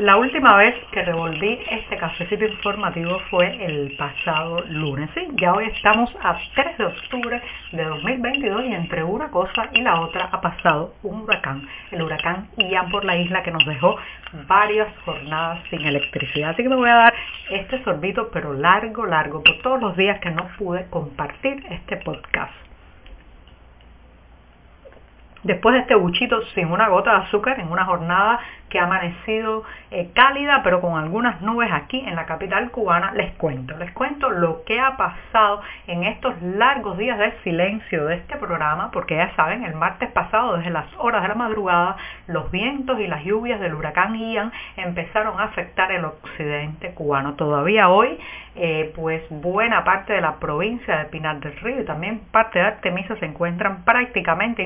La última vez que revolví este cafecito informativo fue el pasado lunes. ¿sí? Ya hoy estamos a 3 de octubre de 2022 y entre una cosa y la otra ha pasado un huracán, el huracán Ian por la isla que nos dejó varias jornadas sin electricidad. Así que me voy a dar este sorbito pero largo, largo, por todos los días que no pude compartir este podcast. Después de este buchito sin una gota de azúcar en una jornada que ha amanecido eh, cálida, pero con algunas nubes aquí en la capital cubana, les cuento, les cuento lo que ha pasado en estos largos días de silencio de este programa, porque ya saben, el martes pasado, desde las horas de la madrugada, los vientos y las lluvias del huracán Ian empezaron a afectar el occidente cubano. Todavía hoy, eh, pues buena parte de la provincia de Pinar del Río y también parte de Artemisa se encuentran prácticamente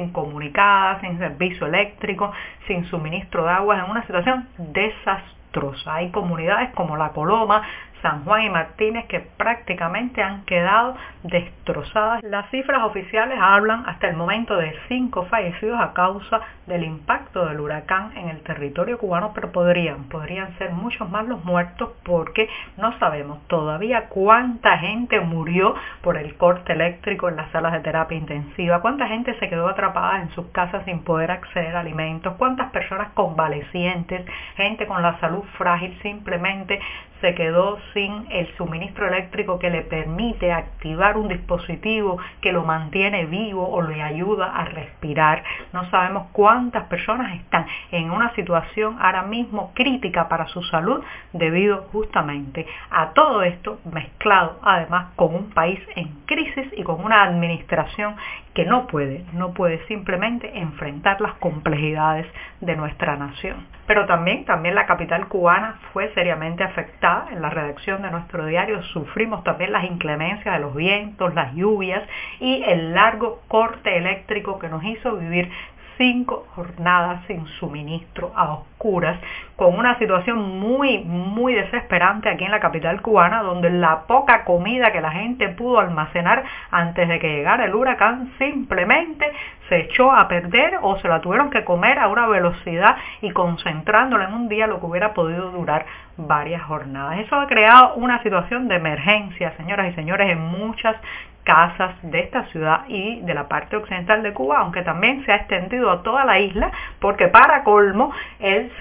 sin servicio eléctrico, sin suministro de agua, en una situación desastrosa. Hay comunidades como La Coloma, San Juan y Martínez que prácticamente han quedado destrozadas. Las cifras oficiales hablan hasta el momento de cinco fallecidos a causa del impacto del huracán en el territorio cubano, pero podrían, podrían ser muchos más los muertos porque no sabemos todavía cuánta gente murió por el corte eléctrico en las salas de terapia intensiva, cuánta gente se quedó atrapada en sus casas sin poder acceder a alimentos, cuántas personas convalecientes, gente con la salud frágil simplemente se quedó sin el suministro eléctrico que le permite activar un dispositivo que lo mantiene vivo o le ayuda a respirar. No sabemos cuántas personas están en una situación ahora mismo crítica para su salud debido justamente a todo esto mezclado además con un país en crisis y con una administración que no puede, no puede simplemente enfrentar las complejidades de nuestra nación. Pero también, también la capital cubana fue seriamente afectada. En la redacción de nuestro diario sufrimos también las inclemencias de los vientos, las lluvias y el largo corte eléctrico que nos hizo vivir cinco jornadas sin suministro a oscuras, con una situación muy, muy desesperante aquí en la capital cubana, donde la poca comida que la gente pudo almacenar antes de que llegara el huracán simplemente se echó a perder o se la tuvieron que comer a una velocidad y concentrándola en un día lo que hubiera podido durar varias jornadas. Eso ha creado una situación de emergencia, señoras y señores, en muchas casas de esta ciudad y de la parte occidental de Cuba, aunque también se ha extendido a toda la isla, porque para colmo el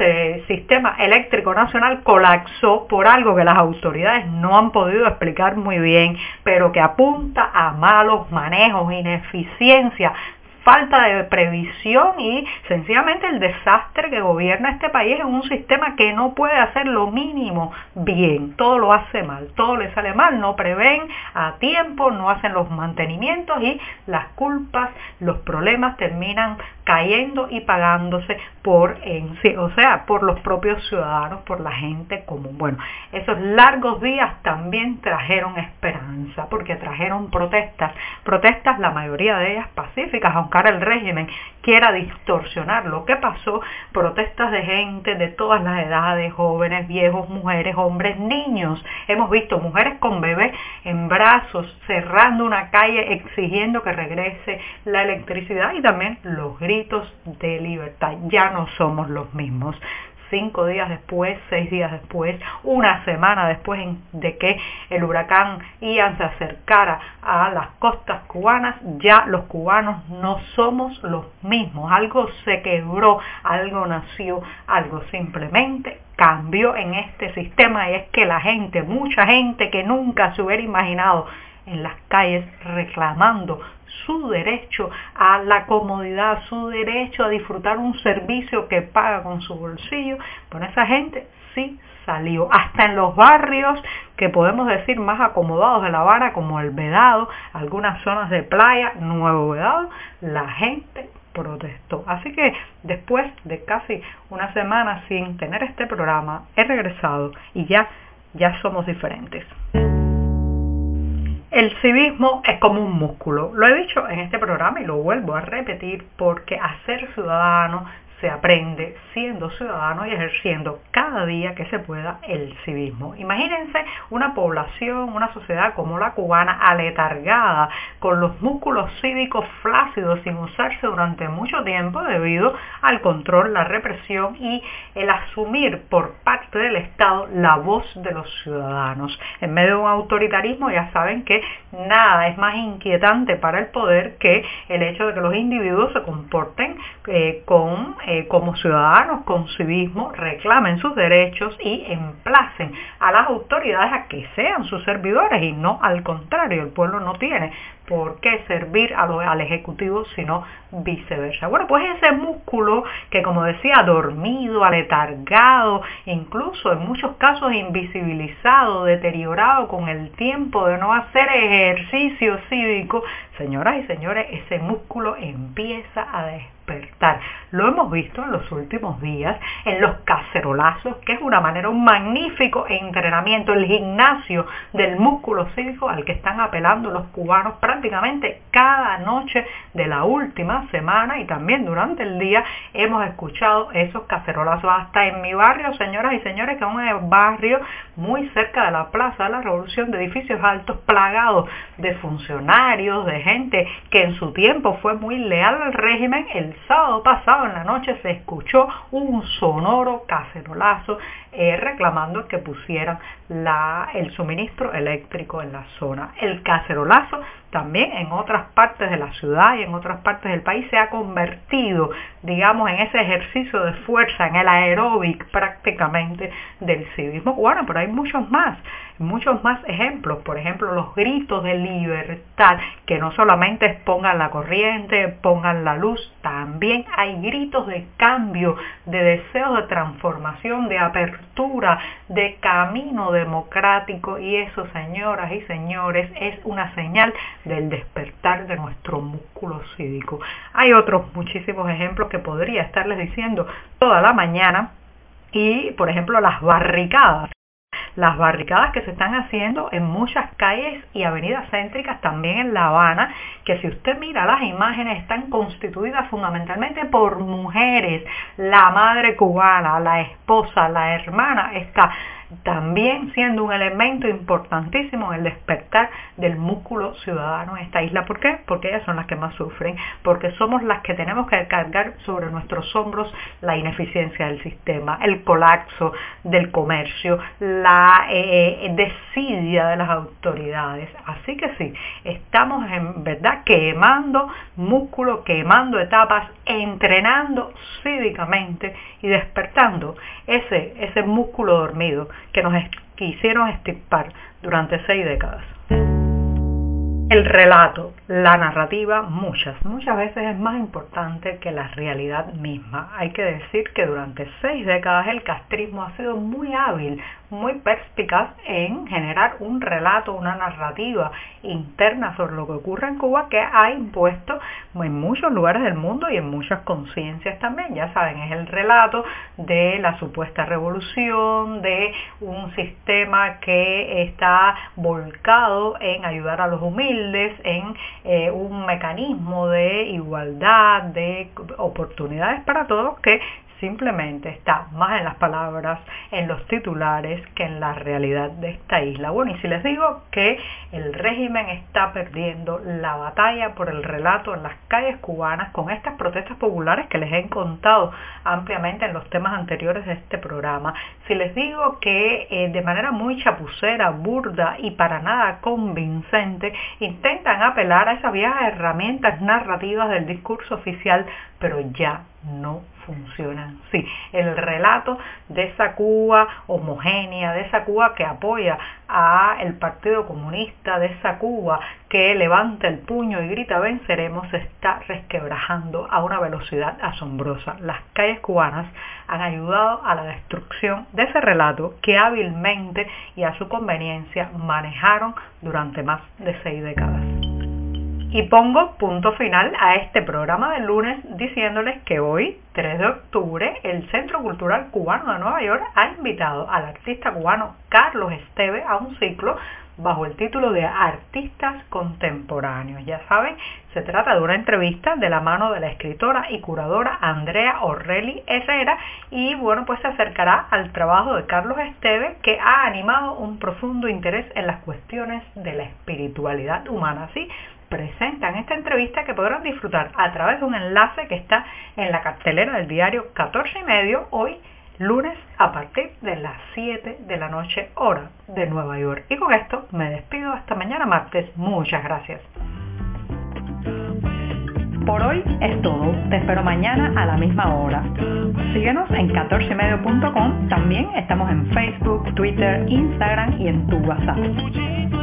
sistema eléctrico nacional colapsó por algo que las autoridades no han podido explicar muy bien, pero que apunta a malos manejos, ineficiencia falta de previsión y sencillamente el desastre que gobierna este país en un sistema que no puede hacer lo mínimo bien, todo lo hace mal, todo le sale mal, no prevén a tiempo, no hacen los mantenimientos y las culpas, los problemas terminan cayendo y pagándose por en sí, o sea, por los propios ciudadanos, por la gente común. Bueno, esos largos días también trajeron esperanza, porque trajeron protestas, protestas la mayoría de ellas pacíficas, aunque ahora el régimen quiera distorsionar lo que pasó, protestas de gente de todas las edades, jóvenes, viejos, mujeres, hombres, niños. Hemos visto mujeres con bebés en brazos cerrando una calle exigiendo que regrese la electricidad y también los gritos de libertad. Ya no somos los mismos cinco días después, seis días después, una semana después de que el huracán Ian se acercara a las costas cubanas, ya los cubanos no somos los mismos. Algo se quebró, algo nació, algo simplemente cambió en este sistema y es que la gente, mucha gente que nunca se hubiera imaginado en las calles reclamando su derecho a la comodidad, su derecho a disfrutar un servicio que paga con su bolsillo, bueno, esa gente sí salió. Hasta en los barrios que podemos decir más acomodados de La Habana, como el Vedado, algunas zonas de playa, Nuevo Vedado, la gente protestó. Así que después de casi una semana sin tener este programa, he regresado y ya, ya somos diferentes. El civismo es como un músculo. Lo he dicho en este programa y lo vuelvo a repetir porque hacer ciudadano se aprende siendo ciudadano y ejerciendo cada día que se pueda el civismo. Imagínense una población, una sociedad como la cubana aletargada, con los músculos cívicos flácidos sin usarse durante mucho tiempo debido al control, la represión y el asumir por parte del Estado la voz de los ciudadanos. En medio de un autoritarismo ya saben que nada es más inquietante para el poder que el hecho de que los individuos se comporten eh, con, eh, como ciudadanos, con civismo, reclamen sus derechos y emplacen a las autoridades a que sean sus servidores y no al contrario, el pueblo no tiene por qué servir al Ejecutivo, sino viceversa. Bueno, pues ese músculo que como decía, dormido, aletargado, incluso en muchos casos invisibilizado, deteriorado con el tiempo de no hacer ejercicio cívico, señoras y señores, ese músculo empieza a despertar. Lo hemos visto en los últimos días en los cacerolazos, que es una manera, un magnífico entrenamiento, el gimnasio del músculo cívico al que están apelando los cubanos prácticamente cada noche de la última semana y también durante el día hemos escuchado esos cacerolazos hasta en mi barrio, señoras y señores, que es un barrio muy cerca de la Plaza de la Revolución, de edificios altos plagados de funcionarios, de gente que en su tiempo fue muy leal al régimen, el sábado pasado en la noche se escuchó un sonoro cacerolazo eh, reclamando que pusieran el suministro eléctrico en la zona. El cacerolazo también en otras partes de la ciudad y en otras partes del país se ha convertido, digamos, en ese ejercicio de fuerza, en el aeróbic prácticamente del civismo Bueno, pero hay muchos más, muchos más ejemplos. Por ejemplo, los gritos de libertad, que no solamente es pongan la corriente, pongan la luz, también hay gritos de cambio, de deseo de transformación, de apertura, de camino democrático y eso, señoras y señores, es una señal del despertar de nuestro músculo cívico. Hay otros muchísimos ejemplos que podría estarles diciendo toda la mañana y, por ejemplo, las barricadas las barricadas que se están haciendo en muchas calles y avenidas céntricas, también en La Habana, que si usted mira las imágenes están constituidas fundamentalmente por mujeres, la madre cubana, la esposa, la hermana, está también siendo un elemento importantísimo el despertar del músculo ciudadano en esta isla. ¿Por qué? Porque ellas son las que más sufren, porque somos las que tenemos que cargar sobre nuestros hombros la ineficiencia del sistema, el colapso del comercio, la eh, desidia de las autoridades. Así que sí, estamos en verdad quemando músculo, quemando etapas, entrenando cívicamente y despertando ese, ese músculo dormido que nos quisieron estipar durante seis décadas. El relato, la narrativa, muchas, muchas veces es más importante que la realidad misma. Hay que decir que durante seis décadas el castrismo ha sido muy hábil, muy perspicaz en generar un relato, una narrativa interna sobre lo que ocurre en Cuba que ha impuesto en muchos lugares del mundo y en muchas conciencias también. Ya saben, es el relato de la supuesta revolución, de un sistema que está volcado en ayudar a los humildes, en eh, un mecanismo de igualdad, de oportunidades para todos que simplemente está más en las palabras, en los titulares, que en la realidad de esta isla. Bueno, y si les digo que el régimen está perdiendo la batalla por el relato en las calles cubanas con estas protestas populares que les he contado ampliamente en los temas anteriores de este programa, si les digo que eh, de manera muy chapucera, burda y para nada convincente, intentan apelar a esas viejas herramientas narrativas del discurso oficial, pero ya no funcionan. Sí, el relato de esa Cuba homogénea, de esa Cuba que apoya a el Partido Comunista, de esa Cuba que levanta el puño y grita venceremos, se está resquebrajando a una velocidad asombrosa. Las calles cubanas han ayudado a la destrucción de ese relato que hábilmente y a su conveniencia manejaron durante más de seis décadas. Y pongo punto final a este programa del lunes diciéndoles que hoy, 3 de octubre, el Centro Cultural Cubano de Nueva York ha invitado al artista cubano Carlos Esteve a un ciclo bajo el título de Artistas Contemporáneos. Ya saben, se trata de una entrevista de la mano de la escritora y curadora Andrea Orrelli Herrera y bueno, pues se acercará al trabajo de Carlos Esteve que ha animado un profundo interés en las cuestiones de la espiritualidad humana. Así presentan esta entrevista que podrán disfrutar a través de un enlace que está en la cartelera del diario 14 y medio hoy lunes a partir de las 7 de la noche hora de Nueva York. Y con esto me despido hasta mañana martes. Muchas gracias. Por hoy es todo. Te espero mañana a la misma hora. Síguenos en 14medio.com. También estamos en Facebook, Twitter, Instagram y en tu WhatsApp.